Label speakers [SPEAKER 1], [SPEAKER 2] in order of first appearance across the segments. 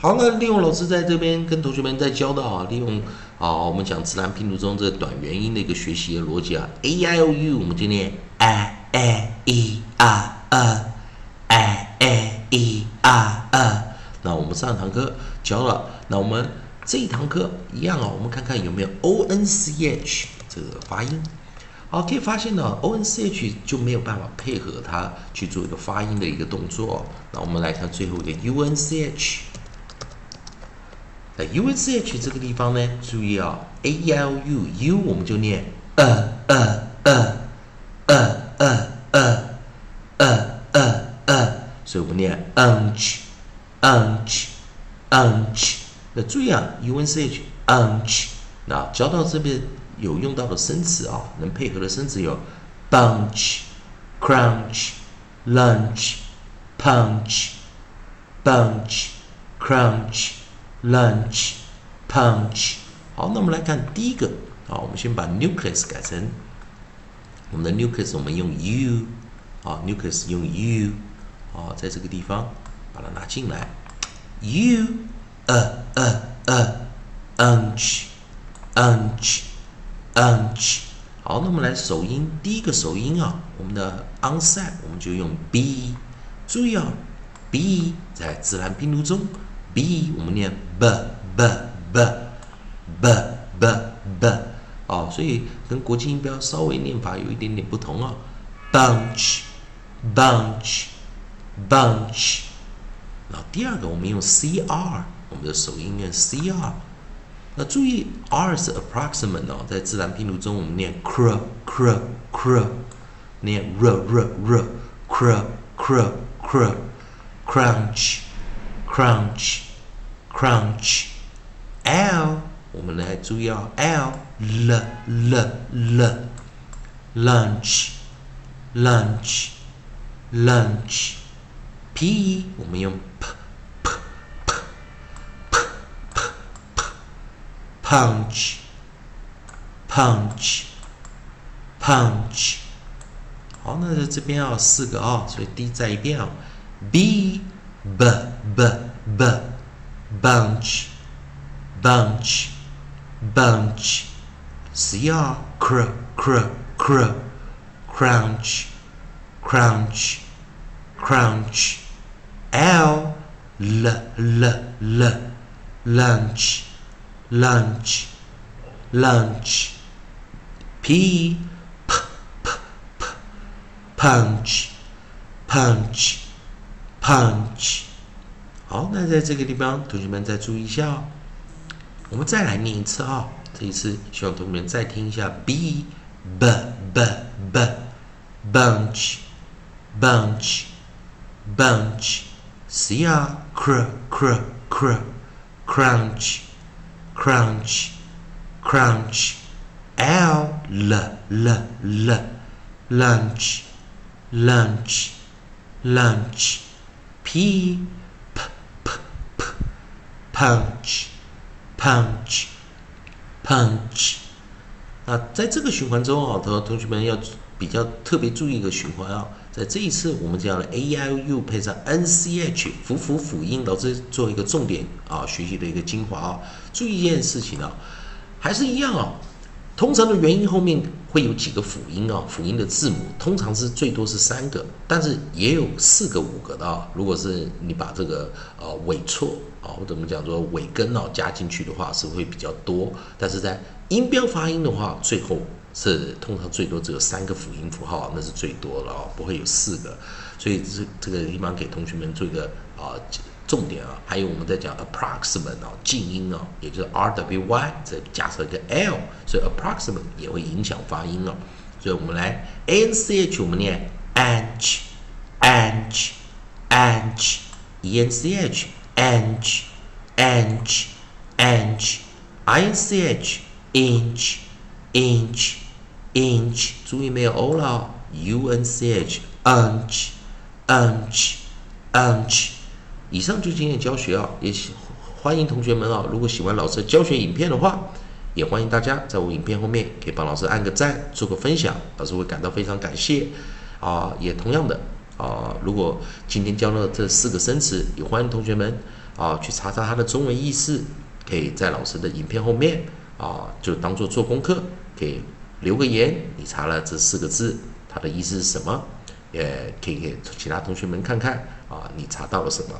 [SPEAKER 1] 好，那利用老师在这边跟同学们在教的啊，利用啊，我们讲自然拼读中这短元音的一个学习的逻辑啊，a i o u，我们今天 a a e r e a a e r e，那我们上堂课教了，那我们这一堂课一样啊，我们看看有没有 o n c h 这个发音。好，可以发现呢，o n c h 就没有办法配合它去做一个发音的一个动作。那我们来看最后一个 u n c h。在 u n c h 这个地方呢，注意啊，a l u u 我们就念呃呃呃呃呃呃呃呃呃，所以我们念 unch unch unch。那注意啊，u n c h unch。那教到这边有用到的生词啊，能配合的生词有 bunch crunch lunch punch bunch crunch。Lunch, punch。好，那我们来看第一个。好，我们先把 nucleus 改成我们的 nucleus，我们用 u。啊，nucleus 用 u。啊，在这个地方把它拿进来。u, a, a, a, unch, unch, unch。好，那我们来首音，第一个首音啊，我们的 onset 我们就用 b。注意啊，b 在自然拼读中。B 我们念 b b b b b b 哦，所以跟国际音标稍微念法有一点点不同啊。bunch bunch bunch，然后第二个我们用 cr，我们的首音念 cr。那注意 r 是 approximate 哦，在自然拼读中我们念 cr cr cr，念 r r r cr cr cr crunch crunch crunch l 我们来注意啊，l l l l lunch lunch lunch p 我们用 p p p p p p punch punch punch 好，那在这边啊，四个啊，所以 D 再一遍啊，b b b b bunch, bunch, bunch. Cr, cr, cr, cr, crunch, crunch, crunch. L, l, l, l, lunch, lunch, lunch. P, p, p, p, punch, punch, punch. 好，那在这个地方，同学们再注意一下哦。我们再来念一次啊，这一次希望同学们再听一下：b b b b bunch bunch bunch cr cr cr cr crunch crunch crunch l l l l lunch lunch lunch p punch, punch, punch。那在这个循环中啊，同同学们要比较特别注意一个循环啊。在这一次我们讲了 AIU 配上 n c h 辅辅辅音，老师做一个重点啊学习的一个精华啊。注意一件事情啊，还是一样啊。通常的元音后面会有几个辅音啊，辅音的字母通常是最多是三个，但是也有四个、五个的啊。如果是你把这个呃尾错啊，或者我们讲说尾根哦加进去的话，是会比较多。但是在音标发音的话，最后是通常最多只有三个辅音符号，那是最多了啊，不会有四个。所以这这个地方给同学们做一个啊。重点啊，还有我们在讲 approximate 啊，静音啊，也就是 r w y 再加上一个 l，所以 approximate 也会影响发音啊。所以我们来 n c h，我们念 anch，anch，anch，e n c h，anch，anch，inch，i n c h，inch，inch，inch，注意没有 o 了，u n c h，unch，unch，unch。以上就今天教学啊，也喜欢迎同学们啊，如果喜欢老师教学影片的话，也欢迎大家在我影片后面可以帮老师按个赞，做个分享，老师会感到非常感谢啊。也同样的啊，如果今天教了这四个生词，也欢迎同学们啊去查查它的中文意思。可以在老师的影片后面啊，就当做做功课，可以留个言。你查了这四个字，它的意思是什么？也可以给其他同学们看看啊，你查到了什么？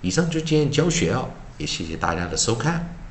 [SPEAKER 1] 以上就今天教学哦，也谢谢大家的收看。